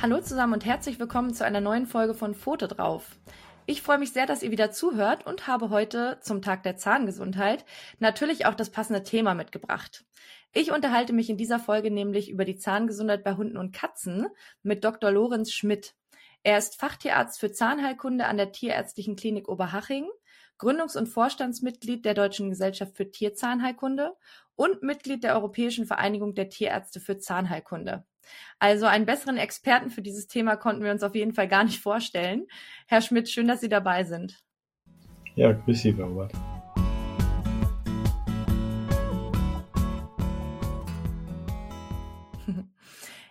Hallo zusammen und herzlich willkommen zu einer neuen Folge von Pfote drauf. Ich freue mich sehr, dass ihr wieder zuhört und habe heute zum Tag der Zahngesundheit natürlich auch das passende Thema mitgebracht. Ich unterhalte mich in dieser Folge nämlich über die Zahngesundheit bei Hunden und Katzen mit Dr. Lorenz Schmidt. Er ist Fachtierarzt für Zahnheilkunde an der Tierärztlichen Klinik Oberhaching, Gründungs- und Vorstandsmitglied der Deutschen Gesellschaft für Tierzahnheilkunde und Mitglied der Europäischen Vereinigung der Tierärzte für Zahnheilkunde. Also einen besseren Experten für dieses Thema konnten wir uns auf jeden Fall gar nicht vorstellen. Herr Schmidt, schön, dass Sie dabei sind. Ja, grüß Sie, Robert.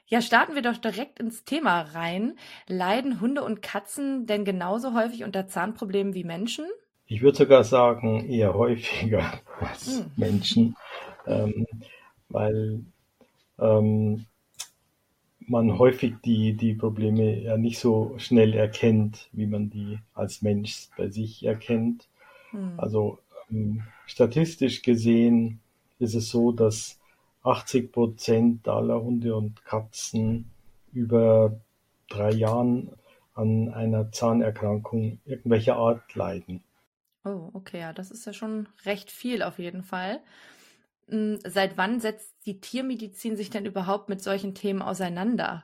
Ja, starten wir doch direkt ins Thema rein. Leiden Hunde und Katzen denn genauso häufig unter Zahnproblemen wie Menschen? Ich würde sogar sagen, eher häufiger als hm. Menschen, ähm, weil ähm, man häufig die, die Probleme ja nicht so schnell erkennt, wie man die als Mensch bei sich erkennt. Hm. Also ähm, statistisch gesehen ist es so, dass 80 Prozent aller Hunde und Katzen über drei Jahren an einer Zahnerkrankung irgendwelcher Art leiden. Oh, okay, ja, das ist ja schon recht viel auf jeden Fall. Hm, seit wann setzt die Tiermedizin sich denn überhaupt mit solchen Themen auseinander?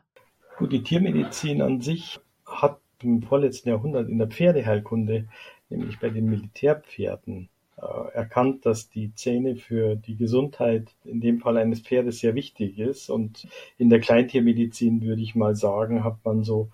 Gut, die Tiermedizin an sich hat im vorletzten Jahrhundert in der Pferdeheilkunde, nämlich bei den Militärpferden, äh, erkannt, dass die Zähne für die Gesundheit in dem Fall eines Pferdes sehr wichtig ist. Und in der Kleintiermedizin würde ich mal sagen, hat man so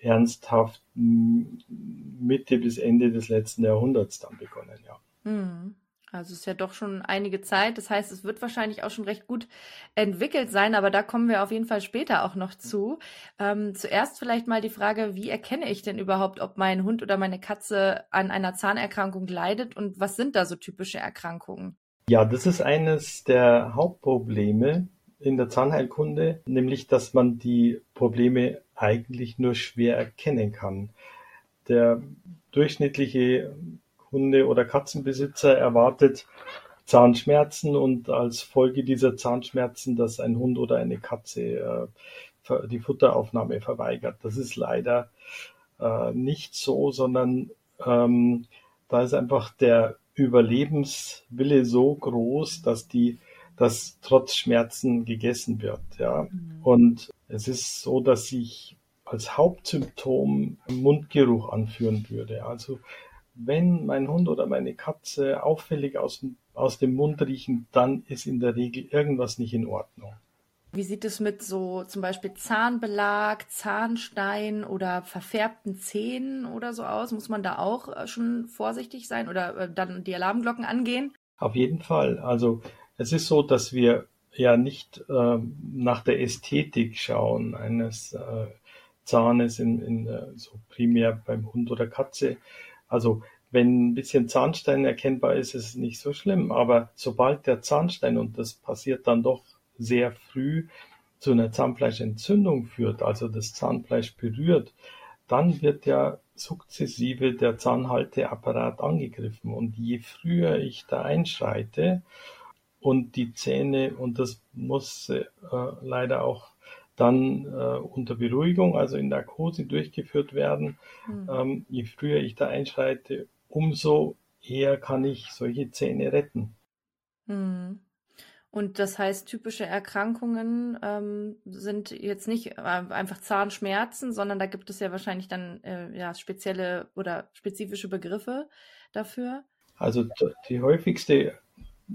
ernsthaft Mitte bis Ende des letzten Jahrhunderts dann begonnen, ja. Mhm. Also es ist ja doch schon einige Zeit. Das heißt, es wird wahrscheinlich auch schon recht gut entwickelt sein, aber da kommen wir auf jeden Fall später auch noch zu. Ähm, zuerst vielleicht mal die Frage, wie erkenne ich denn überhaupt, ob mein Hund oder meine Katze an einer Zahnerkrankung leidet und was sind da so typische Erkrankungen? Ja, das ist eines der Hauptprobleme in der Zahnheilkunde, nämlich dass man die Probleme eigentlich nur schwer erkennen kann. Der durchschnittliche Hunde- oder Katzenbesitzer erwartet Zahnschmerzen und als Folge dieser Zahnschmerzen, dass ein Hund oder eine Katze äh, die Futteraufnahme verweigert. Das ist leider äh, nicht so, sondern ähm, da ist einfach der Überlebenswille so groß, dass die dass trotz Schmerzen gegessen wird. Ja. Mhm. Und es ist so, dass ich als Hauptsymptom Mundgeruch anführen würde. Also wenn mein Hund oder meine Katze auffällig aus, aus dem Mund riechen, dann ist in der Regel irgendwas nicht in Ordnung. Wie sieht es mit so zum Beispiel Zahnbelag, Zahnstein oder verfärbten Zähnen oder so aus? Muss man da auch äh, schon vorsichtig sein oder äh, dann die Alarmglocken angehen? Auf jeden Fall. Also es ist so, dass wir ja nicht äh, nach der Ästhetik schauen eines äh, Zahnes in, in äh, so primär beim Hund oder Katze, also wenn ein bisschen Zahnstein erkennbar ist, ist es nicht so schlimm. Aber sobald der Zahnstein, und das passiert dann doch sehr früh, zu einer Zahnfleischentzündung führt, also das Zahnfleisch berührt, dann wird ja sukzessive der Zahnhalteapparat angegriffen. Und je früher ich da einschreite und die Zähne, und das muss äh, leider auch dann äh, unter Beruhigung, also in Narkose durchgeführt werden. Mhm. Ähm, je früher ich da einschreite, umso eher kann ich solche Zähne retten. Mhm. Und das heißt, typische Erkrankungen ähm, sind jetzt nicht äh, einfach Zahnschmerzen, sondern da gibt es ja wahrscheinlich dann äh, ja spezielle oder spezifische Begriffe dafür. Also die häufigste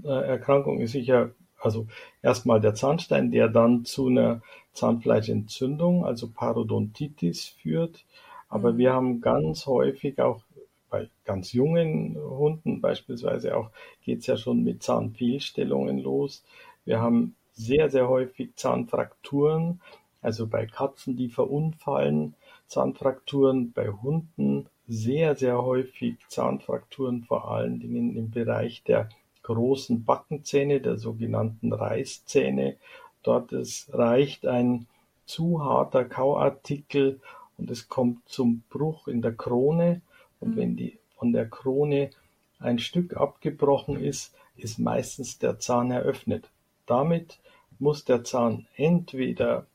äh, Erkrankung ist sicher also erstmal der Zahnstein, der dann zu einer Zahnfleischentzündung, also Parodontitis führt. Aber mhm. wir haben ganz häufig auch bei ganz jungen Hunden beispielsweise auch geht es ja schon mit Zahnfehlstellungen los. Wir haben sehr, sehr häufig Zahnfrakturen, also bei Katzen, die verunfallen, Zahnfrakturen, bei Hunden sehr, sehr häufig Zahnfrakturen, vor allen Dingen im Bereich der großen Backenzähne, der sogenannten Reißzähne. Dort es reicht ein zu harter Kauartikel und es kommt zum Bruch in der Krone. Und mhm. wenn die von der Krone ein Stück abgebrochen ist, ist meistens der Zahn eröffnet. Damit muss der Zahn entweder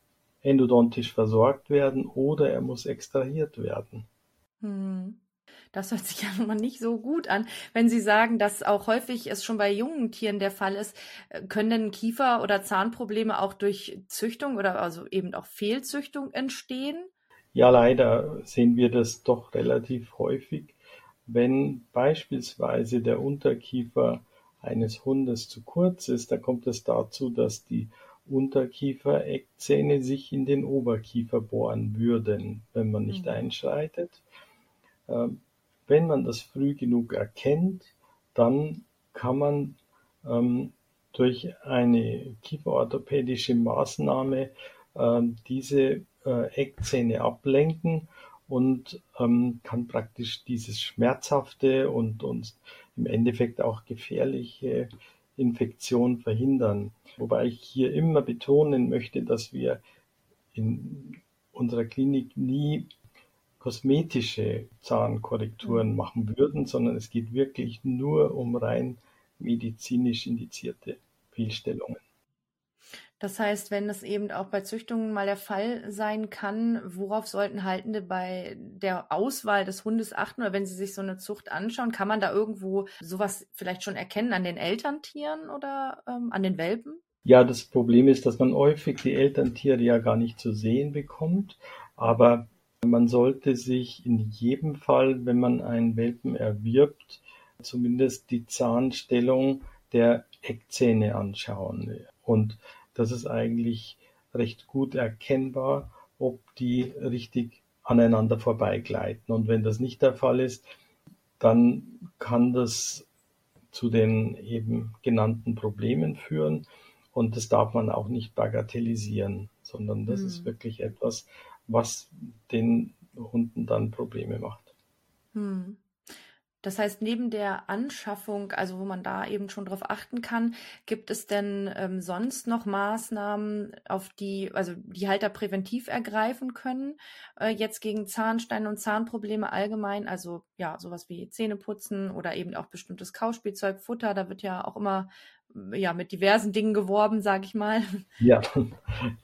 endodontisch versorgt werden oder er muss extrahiert werden. Hm. Das hört sich ja schon mal nicht so gut an. Wenn Sie sagen, dass auch häufig es schon bei jungen Tieren der Fall ist, äh, können denn Kiefer- oder Zahnprobleme auch durch Züchtung oder also eben auch Fehlzüchtung entstehen? Ja, leider sehen wir das doch relativ häufig. Wenn beispielsweise der Unterkiefer eines Hundes zu kurz ist, dann kommt es dazu, dass die Unterkiefereckzähne sich in den Oberkiefer bohren würden, wenn man nicht mhm. einschreitet. Wenn man das früh genug erkennt, dann kann man ähm, durch eine kieferorthopädische Maßnahme äh, diese äh, Eckzähne ablenken und ähm, kann praktisch dieses schmerzhafte und, und im Endeffekt auch gefährliche Infektion verhindern. Wobei ich hier immer betonen möchte, dass wir in unserer Klinik nie kosmetische Zahnkorrekturen mhm. machen würden, sondern es geht wirklich nur um rein medizinisch indizierte Fehlstellungen. Das heißt, wenn es eben auch bei Züchtungen mal der Fall sein kann, worauf sollten Haltende bei der Auswahl des Hundes achten oder wenn sie sich so eine Zucht anschauen, kann man da irgendwo sowas vielleicht schon erkennen an den Elterntieren oder ähm, an den Welpen? Ja, das Problem ist, dass man häufig die Elterntiere ja gar nicht zu sehen bekommt, aber man sollte sich in jedem Fall, wenn man einen Welpen erwirbt, zumindest die Zahnstellung der Eckzähne anschauen. Und das ist eigentlich recht gut erkennbar, ob die richtig aneinander vorbeigleiten. Und wenn das nicht der Fall ist, dann kann das zu den eben genannten Problemen führen. Und das darf man auch nicht bagatellisieren, sondern das mhm. ist wirklich etwas, was den Hunden dann Probleme macht. Mhm. Das heißt, neben der Anschaffung, also wo man da eben schon drauf achten kann, gibt es denn ähm, sonst noch Maßnahmen, auf die, also die Halter präventiv ergreifen können, äh, jetzt gegen Zahnsteine und Zahnprobleme allgemein, also ja, sowas wie Zähneputzen oder eben auch bestimmtes Kauspielzeug, Futter, da wird ja auch immer ja, mit diversen Dingen geworben, sage ich mal. Ja,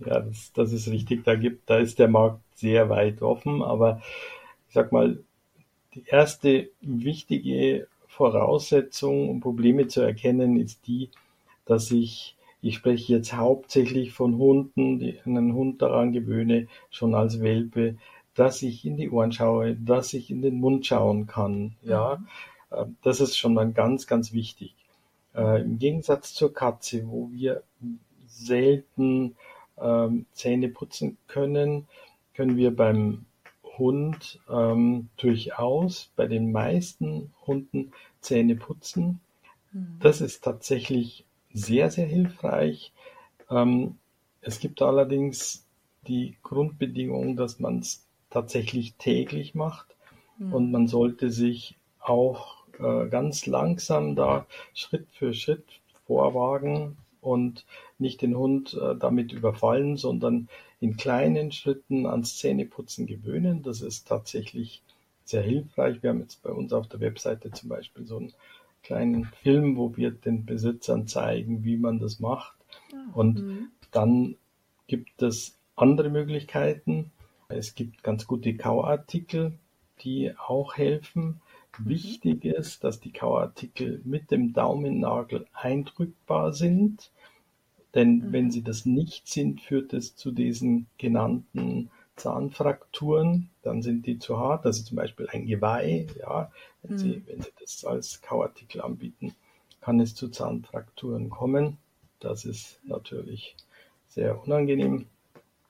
ja das, das ist richtig. Da gibt, da ist der Markt sehr weit offen, aber ich sag mal, die erste wichtige Voraussetzung, um Probleme zu erkennen, ist die, dass ich, ich spreche jetzt hauptsächlich von Hunden, die einen Hund daran gewöhne, schon als Welpe, dass ich in die Ohren schaue, dass ich in den Mund schauen kann. Ja, mhm. Äh, das ist schon dann ganz, ganz wichtig. Äh, Im Gegensatz zur Katze, wo wir selten ähm, Zähne putzen können, können wir beim Hund ähm, durchaus bei den meisten Hunden Zähne putzen. Mhm. Das ist tatsächlich sehr, sehr hilfreich. Ähm, es gibt allerdings die Grundbedingung, dass man es tatsächlich täglich macht mhm. und man sollte sich auch äh, ganz langsam da Schritt für Schritt vorwagen und nicht den Hund äh, damit überfallen, sondern in kleinen Schritten ans Zähneputzen gewöhnen. Das ist tatsächlich sehr hilfreich. Wir haben jetzt bei uns auf der Webseite zum Beispiel so einen kleinen Film, wo wir den Besitzern zeigen, wie man das macht. Ah, Und mhm. dann gibt es andere Möglichkeiten. Es gibt ganz gute Kauartikel, die auch helfen. Mhm. Wichtig ist, dass die Kauartikel mit dem Daumennagel eindrückbar sind. Denn mhm. wenn sie das nicht sind, führt es zu diesen genannten Zahnfrakturen, dann sind die zu hart. Also zum Beispiel ein Geweih, ja, wenn, mhm. sie, wenn Sie das als Kauartikel anbieten, kann es zu Zahnfrakturen kommen. Das ist natürlich sehr unangenehm.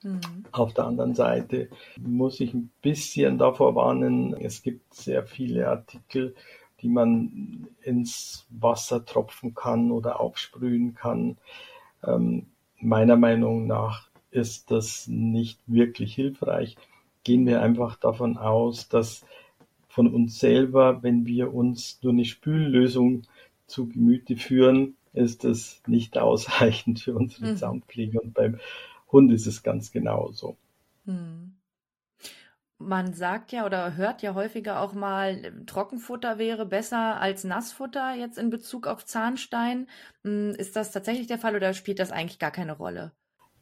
Mhm. Auf der anderen Seite muss ich ein bisschen davor warnen, es gibt sehr viele Artikel, die man ins Wasser tropfen kann oder aufsprühen kann. Ähm, meiner Meinung nach ist das nicht wirklich hilfreich. Gehen wir einfach davon aus, dass von uns selber, wenn wir uns nur eine Spüllösung zu Gemüte führen, ist es nicht ausreichend für unsere mhm. Zahnpflege. Und beim Hund ist es ganz genauso. Mhm. Man sagt ja oder hört ja häufiger auch mal, Trockenfutter wäre besser als Nassfutter jetzt in Bezug auf Zahnstein. Hm, ist das tatsächlich der Fall oder spielt das eigentlich gar keine Rolle?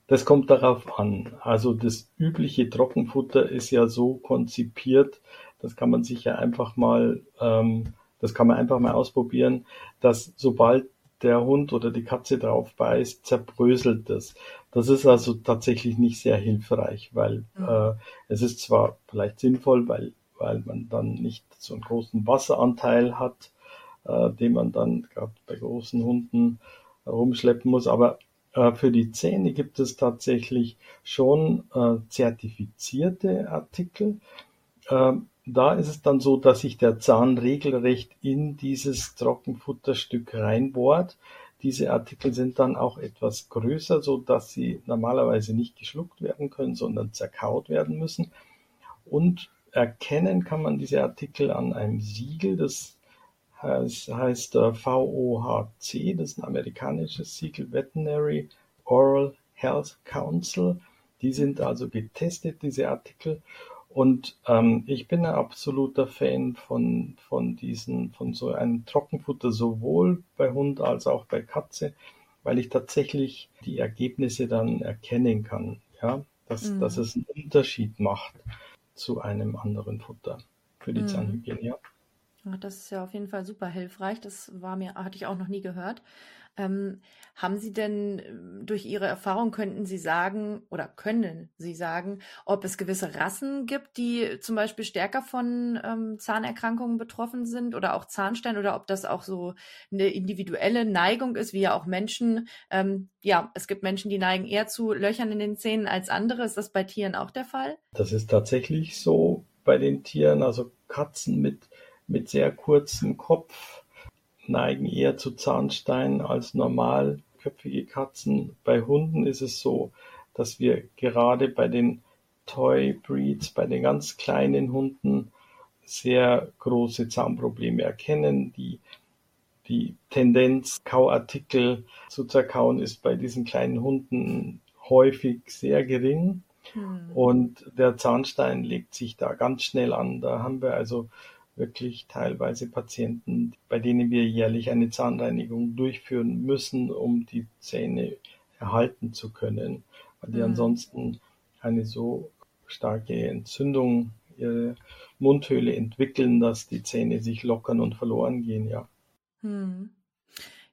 Das kommt darauf an. Also das übliche Trockenfutter ist ja so konzipiert, das kann man sich ja einfach mal, ähm, das kann man einfach mal ausprobieren, dass sobald der Hund oder die Katze drauf beißt, zerbröselt es. Das ist also tatsächlich nicht sehr hilfreich, weil mhm. äh, es ist zwar vielleicht sinnvoll, weil, weil man dann nicht so einen großen Wasseranteil hat, äh, den man dann gerade bei großen Hunden rumschleppen muss, aber äh, für die Zähne gibt es tatsächlich schon äh, zertifizierte Artikel. Ähm, da ist es dann so, dass sich der Zahn regelrecht in dieses Trockenfutterstück reinbohrt. Diese Artikel sind dann auch etwas größer, so dass sie normalerweise nicht geschluckt werden können, sondern zerkaut werden müssen. Und erkennen kann man diese Artikel an einem Siegel, das heißt, heißt äh, VOHC, das ist ein amerikanisches Siegel, Veterinary Oral Health Council. Die sind also getestet, diese Artikel. Und ähm, ich bin ein absoluter Fan von, von diesen, von so einem Trockenfutter, sowohl bei Hund als auch bei Katze, weil ich tatsächlich die Ergebnisse dann erkennen kann, ja, dass, mhm. dass es einen Unterschied macht zu einem anderen Futter für die mhm. Zahnhygiene, ja. Das ist ja auf jeden Fall super hilfreich. Das war mir, hatte ich auch noch nie gehört. Ähm, haben Sie denn ähm, durch Ihre Erfahrung könnten Sie sagen oder können Sie sagen, ob es gewisse Rassen gibt, die zum Beispiel stärker von ähm, Zahnerkrankungen betroffen sind oder auch Zahnstein oder ob das auch so eine individuelle Neigung ist, wie ja auch Menschen. Ähm, ja, es gibt Menschen, die neigen eher zu Löchern in den Zähnen als andere. Ist das bei Tieren auch der Fall? Das ist tatsächlich so bei den Tieren. Also Katzen mit, mit sehr kurzem Kopf neigen eher zu Zahnstein als normalköpfige Katzen. Bei Hunden ist es so, dass wir gerade bei den Toy Breeds, bei den ganz kleinen Hunden sehr große Zahnprobleme erkennen. Die, die Tendenz, Kauartikel zu zerkauen, ist bei diesen kleinen Hunden häufig sehr gering. Hm. Und der Zahnstein legt sich da ganz schnell an. Da haben wir also wirklich teilweise Patienten, bei denen wir jährlich eine Zahnreinigung durchführen müssen, um die Zähne erhalten zu können, weil die mhm. ansonsten eine so starke Entzündung ihre Mundhöhle entwickeln, dass die Zähne sich lockern und verloren gehen, ja. Hm.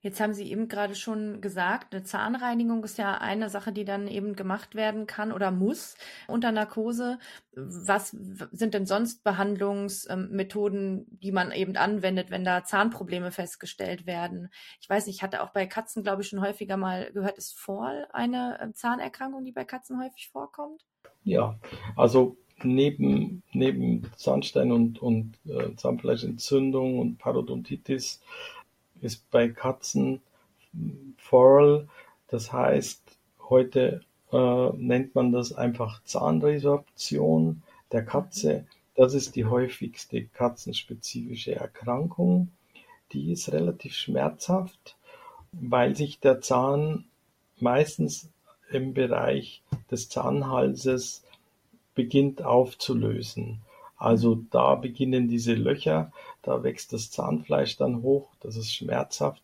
Jetzt haben Sie eben gerade schon gesagt, eine Zahnreinigung ist ja eine Sache, die dann eben gemacht werden kann oder muss unter Narkose. Was sind denn sonst Behandlungsmethoden, die man eben anwendet, wenn da Zahnprobleme festgestellt werden? Ich weiß nicht, ich hatte auch bei Katzen, glaube ich, schon häufiger mal gehört, ist Fall eine äh, Zahnerkrankung, die bei Katzen häufig vorkommt? Ja, also neben, neben Zahnstein und, und äh, Zahnfleischentzündung und Parodontitis ist bei Katzen Foral, das heißt, heute äh, nennt man das einfach Zahnresorption der Katze. Das ist die häufigste katzenspezifische Erkrankung. Die ist relativ schmerzhaft, weil sich der Zahn meistens im Bereich des Zahnhalses beginnt aufzulösen. Also da beginnen diese Löcher, da wächst das Zahnfleisch dann hoch, das ist schmerzhaft.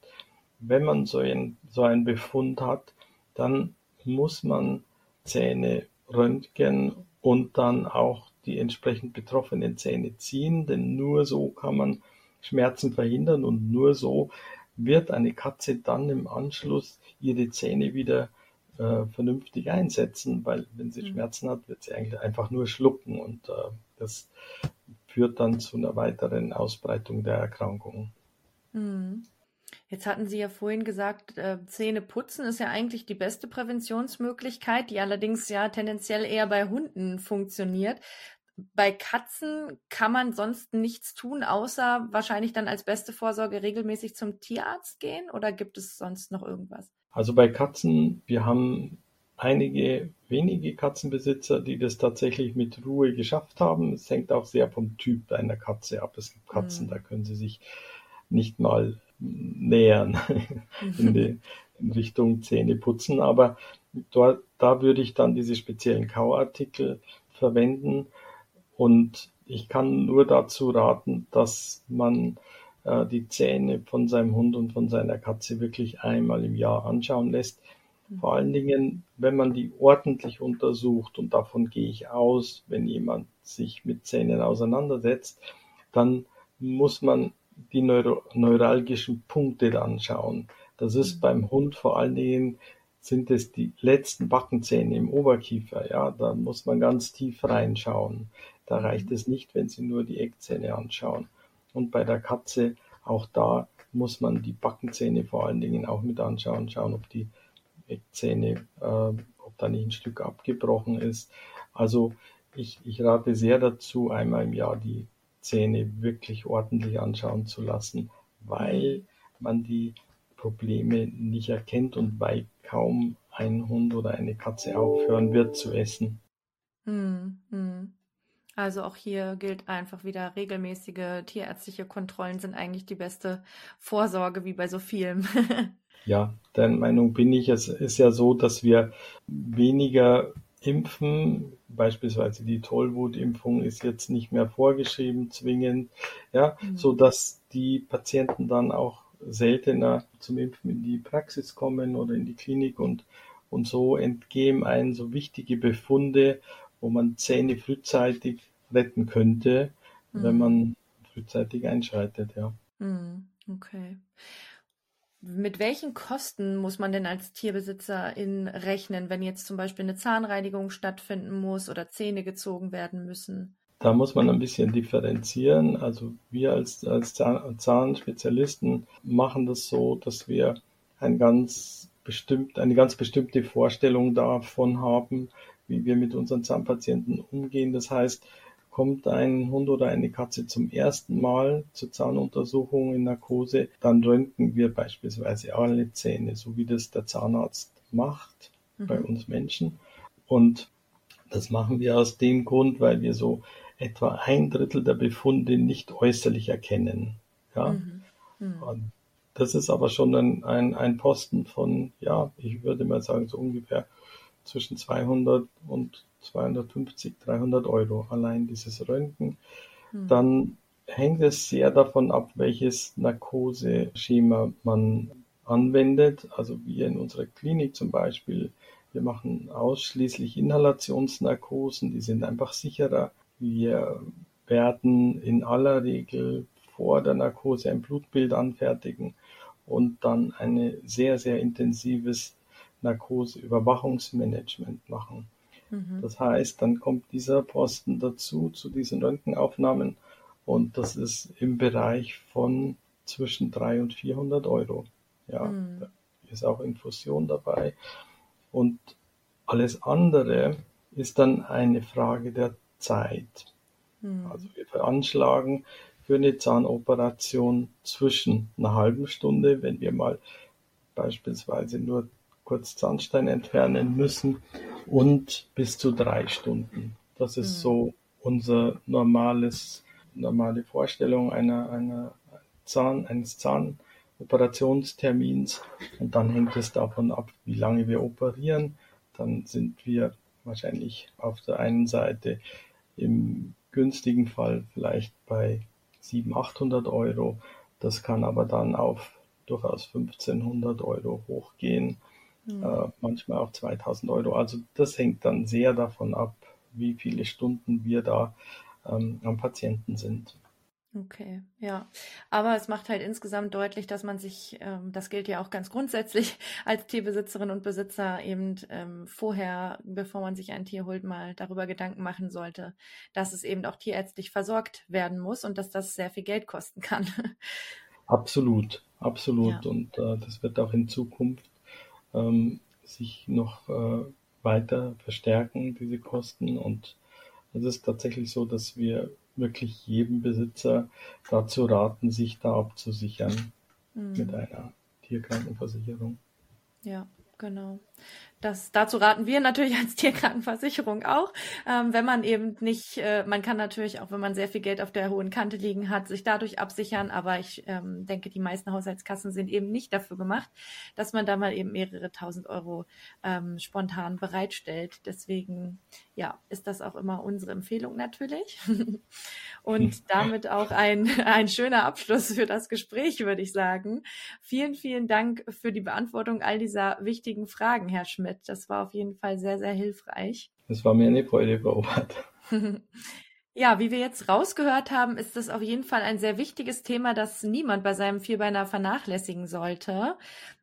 Wenn man so, ein, so einen Befund hat, dann muss man Zähne röntgen und dann auch die entsprechend betroffenen Zähne ziehen, denn nur so kann man Schmerzen verhindern und nur so wird eine Katze dann im Anschluss ihre Zähne wieder äh, vernünftig einsetzen, weil wenn sie mhm. Schmerzen hat, wird sie eigentlich einfach nur schlucken und äh, das führt dann zu einer weiteren Ausbreitung der Erkrankung. Mhm. Jetzt hatten Sie ja vorhin gesagt, äh, Zähne putzen ist ja eigentlich die beste Präventionsmöglichkeit, die allerdings ja tendenziell eher bei Hunden funktioniert. Bei Katzen kann man sonst nichts tun, außer wahrscheinlich dann als beste Vorsorge regelmäßig zum Tierarzt gehen oder gibt es sonst noch irgendwas? Also bei Katzen, wir haben einige wenige Katzenbesitzer, die das tatsächlich mit Ruhe geschafft haben. Es hängt auch sehr vom Typ einer Katze ab. Es gibt Katzen, mhm. da können sie sich nicht mal nähern in, die, in Richtung Zähne putzen. Aber dort, da würde ich dann diese speziellen Kauartikel verwenden. Und ich kann nur dazu raten, dass man äh, die Zähne von seinem Hund und von seiner Katze wirklich einmal im Jahr anschauen lässt. Vor allen Dingen, wenn man die ordentlich untersucht, und davon gehe ich aus, wenn jemand sich mit Zähnen auseinandersetzt, dann muss man die neuro neuralgischen Punkte anschauen. Das ist mhm. beim Hund vor allen Dingen sind es die letzten Backenzähne im Oberkiefer. Ja, da muss man ganz tief reinschauen. Da reicht es nicht, wenn Sie nur die Eckzähne anschauen. Und bei der Katze, auch da muss man die Backenzähne vor allen Dingen auch mit anschauen, schauen, ob die Eckzähne, äh, ob da nicht ein Stück abgebrochen ist. Also ich, ich rate sehr dazu, einmal im Jahr die Zähne wirklich ordentlich anschauen zu lassen, weil man die Probleme nicht erkennt und weil kaum ein Hund oder eine Katze aufhören wird zu essen. Hm, hm. Also auch hier gilt einfach wieder, regelmäßige tierärztliche Kontrollen sind eigentlich die beste Vorsorge, wie bei so vielem. ja, der Meinung bin ich, es ist ja so, dass wir weniger impfen. Beispielsweise die Tollwutimpfung ist jetzt nicht mehr vorgeschrieben, zwingend, ja, mhm. so dass die Patienten dann auch seltener zum Impfen in die Praxis kommen oder in die Klinik und, und so entgehen einen so wichtige Befunde, wo man Zähne frühzeitig retten könnte, mhm. wenn man frühzeitig einschreitet, ja. Mhm. Okay. Mit welchen Kosten muss man denn als Tierbesitzerin rechnen, wenn jetzt zum Beispiel eine Zahnreinigung stattfinden muss oder Zähne gezogen werden müssen? Da muss man ein bisschen differenzieren. Also wir als, als Zahnspezialisten machen das so, dass wir ein ganz bestimmt, eine ganz bestimmte Vorstellung davon haben, wie wir mit unseren Zahnpatienten umgehen. Das heißt, kommt ein Hund oder eine Katze zum ersten Mal zur Zahnuntersuchung in Narkose, dann röntgen wir beispielsweise alle Zähne, so wie das der Zahnarzt macht mhm. bei uns Menschen. Und das machen wir aus dem Grund, weil wir so etwa ein Drittel der Befunde nicht äußerlich erkennen. Ja? Mhm. Mhm. Das ist aber schon ein, ein, ein Posten von, ja, ich würde mal sagen, so ungefähr zwischen 200 und 250, 300 Euro allein dieses Röntgen. Hm. Dann hängt es sehr davon ab, welches Narkoseschema man anwendet. Also wir in unserer Klinik zum Beispiel, wir machen ausschließlich Inhalationsnarkosen, die sind einfach sicherer. Wir werden in aller Regel vor der Narkose ein Blutbild anfertigen und dann ein sehr, sehr intensives Narkoseüberwachungsmanagement machen. Mhm. Das heißt, dann kommt dieser Posten dazu, zu diesen Röntgenaufnahmen und das ist im Bereich von zwischen 300 und 400 Euro. Ja, mhm. ist auch Infusion dabei und alles andere ist dann eine Frage der Zeit. Mhm. Also wir veranschlagen für eine Zahnoperation zwischen einer halben Stunde, wenn wir mal beispielsweise nur kurz Zahnstein entfernen müssen und bis zu drei Stunden. Das ist mhm. so unser normales, normale Vorstellung einer, einer Zahn, eines Zahnoperationstermins. Und dann hängt es davon ab, wie lange wir operieren. Dann sind wir wahrscheinlich auf der einen Seite im günstigen Fall vielleicht bei 700, 800 Euro. Das kann aber dann auf durchaus 1500 Euro hochgehen mhm. äh, manchmal auch 2000 Euro. Also das hängt dann sehr davon ab, wie viele Stunden wir da ähm, am Patienten sind. Okay, ja. Aber es macht halt insgesamt deutlich, dass man sich, ähm, das gilt ja auch ganz grundsätzlich als Tierbesitzerin und Besitzer eben ähm, vorher, bevor man sich ein Tier holt, mal darüber Gedanken machen sollte, dass es eben auch tierärztlich versorgt werden muss und dass das sehr viel Geld kosten kann. Absolut, absolut. Ja. Und äh, das wird auch in Zukunft ähm, sich noch äh, weiter verstärken, diese Kosten. Und es ist tatsächlich so, dass wir wirklich jedem Besitzer dazu raten, sich da abzusichern mhm. mit einer Tierkrankenversicherung. Ja, genau. Das, dazu raten wir natürlich als Tierkrankenversicherung auch, ähm, wenn man eben nicht, äh, man kann natürlich auch, wenn man sehr viel Geld auf der hohen Kante liegen hat, sich dadurch absichern, aber ich ähm, denke, die meisten Haushaltskassen sind eben nicht dafür gemacht, dass man da mal eben mehrere tausend Euro ähm, spontan bereitstellt. Deswegen, ja, ist das auch immer unsere Empfehlung natürlich. Und damit auch ein, ein schöner Abschluss für das Gespräch, würde ich sagen. Vielen, vielen Dank für die Beantwortung all dieser wichtigen wichtigen Fragen, Herr Schmidt. Das war auf jeden Fall sehr, sehr hilfreich. Es war mir eine Freude, Frau Obert. Ja, wie wir jetzt rausgehört haben, ist das auf jeden Fall ein sehr wichtiges Thema, das niemand bei seinem Vierbeiner vernachlässigen sollte.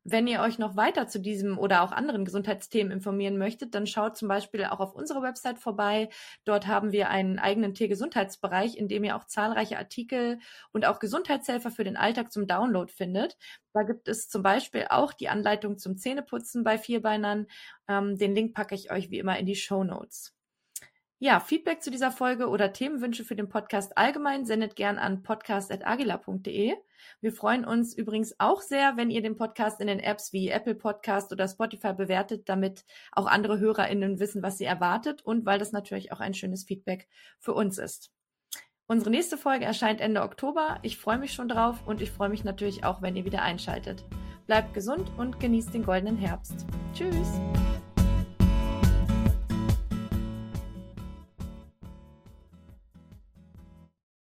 Wenn ihr euch noch weiter zu diesem oder auch anderen Gesundheitsthemen informieren möchtet, dann schaut zum Beispiel auch auf unserer Website vorbei. Dort haben wir einen eigenen Tiergesundheitsbereich, in dem ihr auch zahlreiche Artikel und auch Gesundheitshelfer für den Alltag zum Download findet. Da gibt es zum Beispiel auch die Anleitung zum Zähneputzen bei Vierbeinern. Ähm, den Link packe ich euch wie immer in die Show Notes. Ja, Feedback zu dieser Folge oder Themenwünsche für den Podcast allgemein sendet gern an podcast.agila.de. Wir freuen uns übrigens auch sehr, wenn ihr den Podcast in den Apps wie Apple Podcast oder Spotify bewertet, damit auch andere HörerInnen wissen, was sie erwartet und weil das natürlich auch ein schönes Feedback für uns ist. Unsere nächste Folge erscheint Ende Oktober. Ich freue mich schon drauf und ich freue mich natürlich auch, wenn ihr wieder einschaltet. Bleibt gesund und genießt den goldenen Herbst. Tschüss!